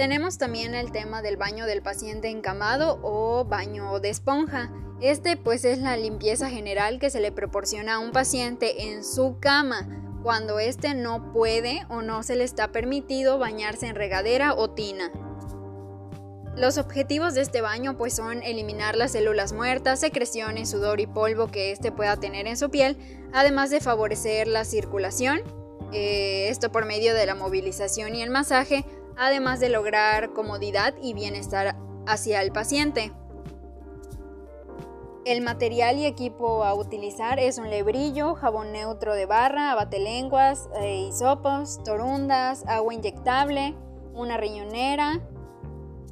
Tenemos también el tema del baño del paciente encamado o baño de esponja. Este pues es la limpieza general que se le proporciona a un paciente en su cama cuando éste no puede o no se le está permitido bañarse en regadera o tina. Los objetivos de este baño pues son eliminar las células muertas, secreciones, sudor y polvo que éste pueda tener en su piel, además de favorecer la circulación, eh, esto por medio de la movilización y el masaje, además de lograr comodidad y bienestar hacia el paciente. El material y equipo a utilizar es un lebrillo, jabón neutro de barra, abatelenguas, eh, hisopos, torundas, agua inyectable, una riñonera,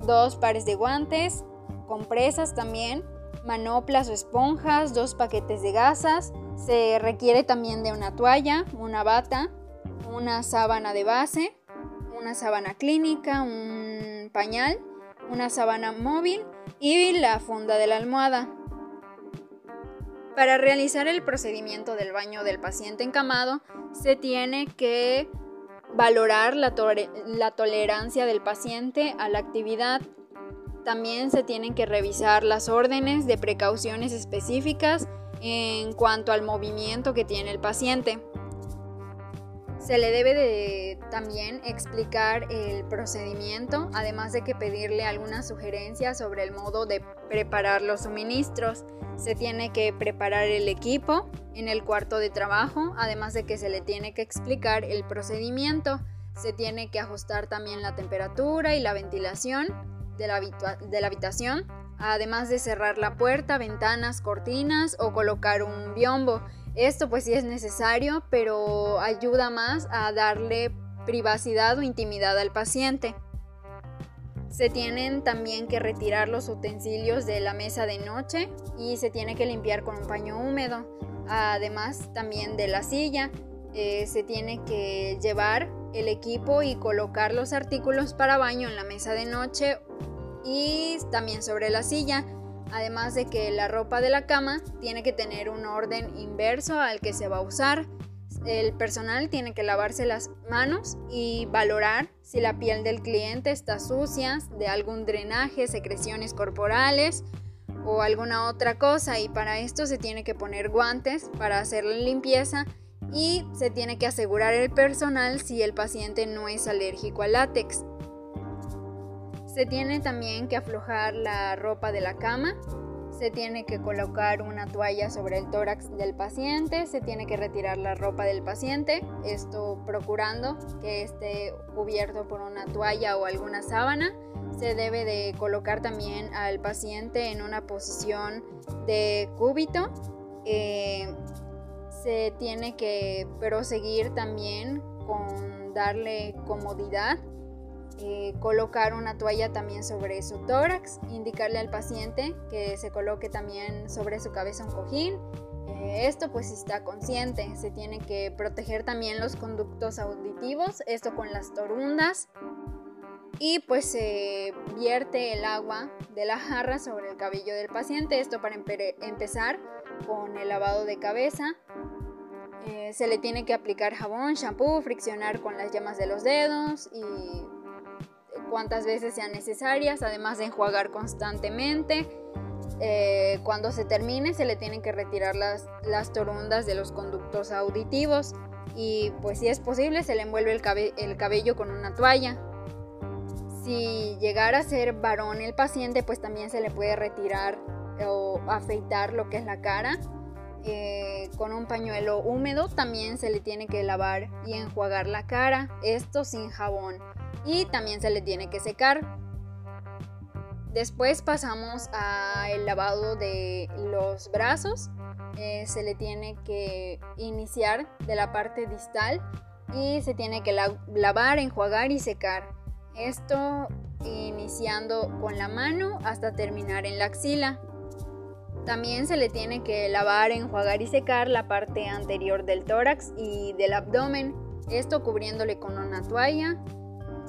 dos pares de guantes, compresas también, manoplas o esponjas, dos paquetes de gasas. Se requiere también de una toalla, una bata, una sábana de base, una sábana clínica, un pañal, una sábana móvil y la funda de la almohada. Para realizar el procedimiento del baño del paciente encamado, se tiene que valorar la, tolerancia del paciente a la actividad. También se tienen que revisar las órdenes de precauciones específicas en cuanto al movimiento que tiene el paciente. Se le debe de también explicar el procedimiento, además de que pedirle alguna sugerencia sobre el modo de preparar los suministros. Se tiene que preparar el equipo en el cuarto de trabajo, además de que se le tiene que explicar el procedimiento. Se tiene que ajustar también la temperatura y la ventilación de la, de la habitación, además de cerrar la puerta, ventanas, cortinas o colocar un biombo. Esto pues sí es necesario, pero ayuda más a darle privacidad o intimidad al paciente. Se tienen también que retirar los utensilios de la mesa de noche y se tiene que limpiar con un paño húmedo. Además también de la silla, eh, se tiene que llevar el equipo y colocar los artículos para baño en la mesa de noche y también sobre la silla. Además de que la ropa de la cama tiene que tener un orden inverso al que se va a usar. El personal tiene que lavarse las manos y valorar si la piel del cliente está sucia, de algún drenaje, secreciones corporales o alguna otra cosa y para esto se tiene que poner guantes para hacer la limpieza y se tiene que asegurar el personal si el paciente no es alérgico al látex. Se tiene también que aflojar la ropa de la cama, se tiene que colocar una toalla sobre el tórax del paciente, se tiene que retirar la ropa del paciente, esto procurando que esté cubierto por una toalla o alguna sábana. Se debe de colocar también al paciente en una posición de cúbito. Eh, se tiene que proseguir también con darle comodidad eh, colocar una toalla también sobre su tórax, indicarle al paciente que se coloque también sobre su cabeza un cojín. Eh, esto pues está consciente, se tiene que proteger también los conductos auditivos, esto con las torundas. Y pues se vierte el agua de la jarra sobre el cabello del paciente, esto para empezar con el lavado de cabeza, eh, se le tiene que aplicar jabón, shampoo, friccionar con las yemas de los dedos y cuantas veces sean necesarias, además de enjuagar constantemente. Eh, cuando se termine se le tienen que retirar las, las torundas de los conductos auditivos y pues si es posible se le envuelve el, el cabello con una toalla. Si llegara a ser varón el paciente pues también se le puede retirar o afeitar lo que es la cara eh, con un pañuelo húmedo también se le tiene que lavar y enjuagar la cara, esto sin jabón y también se le tiene que secar. Después pasamos al lavado de los brazos. Eh, se le tiene que iniciar de la parte distal y se tiene que lavar, enjuagar y secar. Esto iniciando con la mano hasta terminar en la axila. También se le tiene que lavar, enjuagar y secar la parte anterior del tórax y del abdomen, esto cubriéndole con una toalla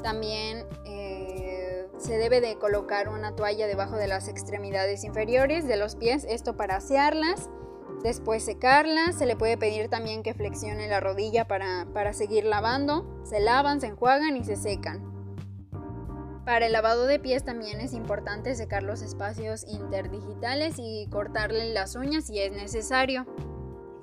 también eh, se debe de colocar una toalla debajo de las extremidades inferiores de los pies, esto para asearlas, después secarlas, se le puede pedir también que flexione la rodilla para, para seguir lavando, se lavan, se enjuagan y se secan. Para el lavado de pies también es importante secar los espacios interdigitales y cortarle las uñas si es necesario.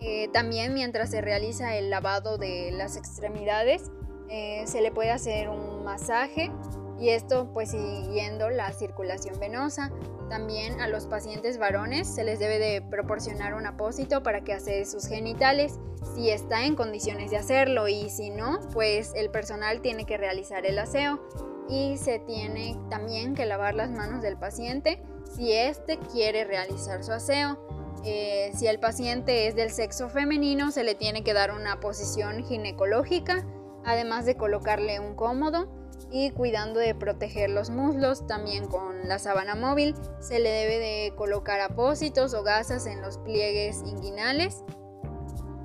Eh, también mientras se realiza el lavado de las extremidades eh, se le puede hacer un masaje y esto pues siguiendo la circulación venosa. También a los pacientes varones se les debe de proporcionar un apósito para que hace sus genitales si está en condiciones de hacerlo y si no, pues el personal tiene que realizar el aseo y se tiene también que lavar las manos del paciente si éste quiere realizar su aseo. Eh, si el paciente es del sexo femenino, se le tiene que dar una posición ginecológica, además de colocarle un cómodo y cuidando de proteger los muslos, también con la sábana móvil se le debe de colocar apósitos o gasas en los pliegues inguinales.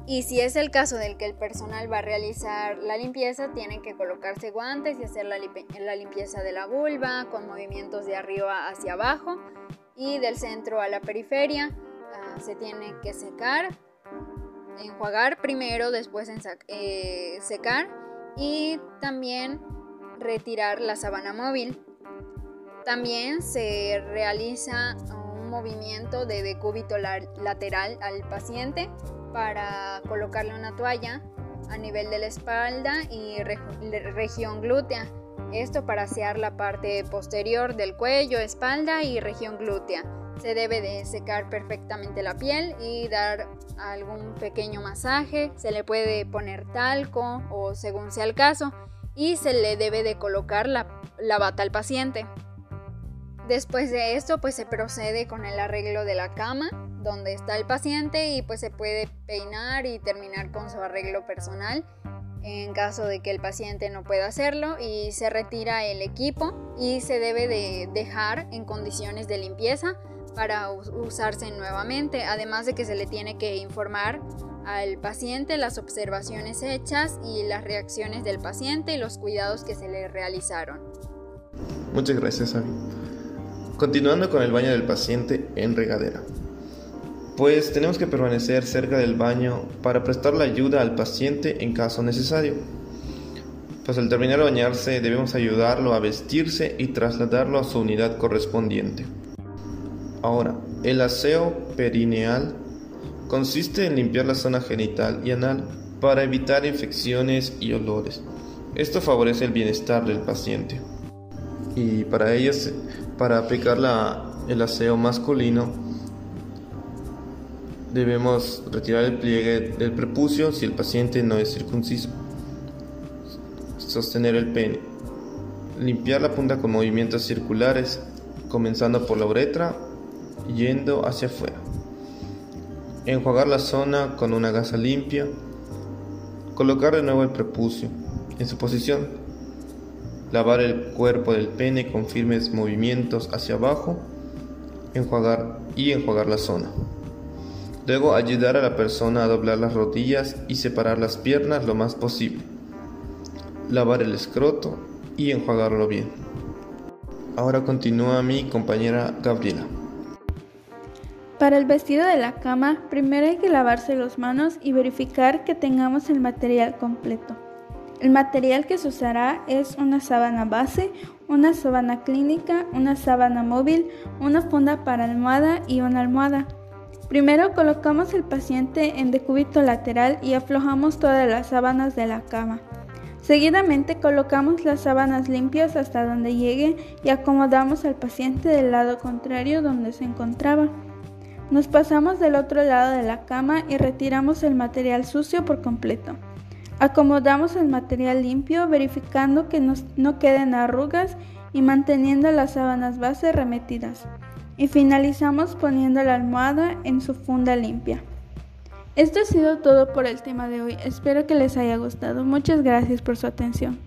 Y si es el caso del que el personal va a realizar la limpieza, tienen que colocarse guantes y hacer la, limpieza de la vulva con movimientos de arriba hacia abajo y del centro a la periferia. Ah, se tiene que secar, enjuagar primero, después eh, secar y también retirar la sábana móvil. También se realiza un movimiento de decúbito lateral al paciente para colocarle una toalla a nivel de la espalda y región glútea. Esto para asear la parte posterior del cuello, espalda y región glútea. Se debe de secar perfectamente la piel y dar algún pequeño masaje. Se le puede poner talco o según sea el caso y se le debe de colocar la, bata al paciente. Después de esto, pues se procede con el arreglo de la cama, donde está el paciente y pues se puede peinar y terminar con su arreglo personal en caso de que el paciente no pueda hacerlo y se retira el equipo y se debe de dejar en condiciones de limpieza para usarse nuevamente, además de que se le tiene que informar al paciente las observaciones hechas y las reacciones del paciente y los cuidados que se le realizaron. Muchas gracias, Avi. Continuando con el baño del paciente en regadera. Pues tenemos que permanecer cerca del baño para prestar la ayuda al paciente en caso necesario. Pues al terminar de bañarse debemos ayudarlo a vestirse y trasladarlo a su unidad correspondiente. Ahora, el aseo perineal Consiste en limpiar la zona genital y anal para evitar infecciones y olores. Esto favorece el bienestar del paciente. Y para ello, para aplicar el aseo masculino, debemos retirar el pliegue del prepucio si el paciente no es circunciso. Sostener el pene. Limpiar la punta con movimientos circulares, comenzando por la uretra yendo hacia afuera. Enjuagar la zona con una gasa limpia. Colocar de nuevo el prepucio en su posición. Lavar el cuerpo del pene con firmes movimientos hacia abajo. Enjuagar y enjuagar la zona. Luego ayudar a la persona a doblar las rodillas y separar las piernas lo más posible. Lavar el escroto y enjuagarlo bien. Ahora continúa mi compañera Gabriela. Para el vestido de la cama, primero hay que lavarse las manos y verificar que tengamos el material completo. El material que se usará es una sábana base, una sábana clínica, una sábana móvil, una funda para almohada y una almohada. Primero colocamos el paciente en decúbito lateral y aflojamos todas las sábanas de la cama. Seguidamente colocamos las sábanas limpias hasta donde llegue y acomodamos al paciente del lado contrario donde se encontraba. Nos pasamos del otro lado de la cama y retiramos el material sucio por completo. Acomodamos el material limpio verificando que no queden arrugas y manteniendo las sábanas base remetidas. Y finalizamos poniendo la almohada en su funda limpia. Esto ha sido todo por el tema de hoy. Espero que les haya gustado. Muchas gracias por su atención.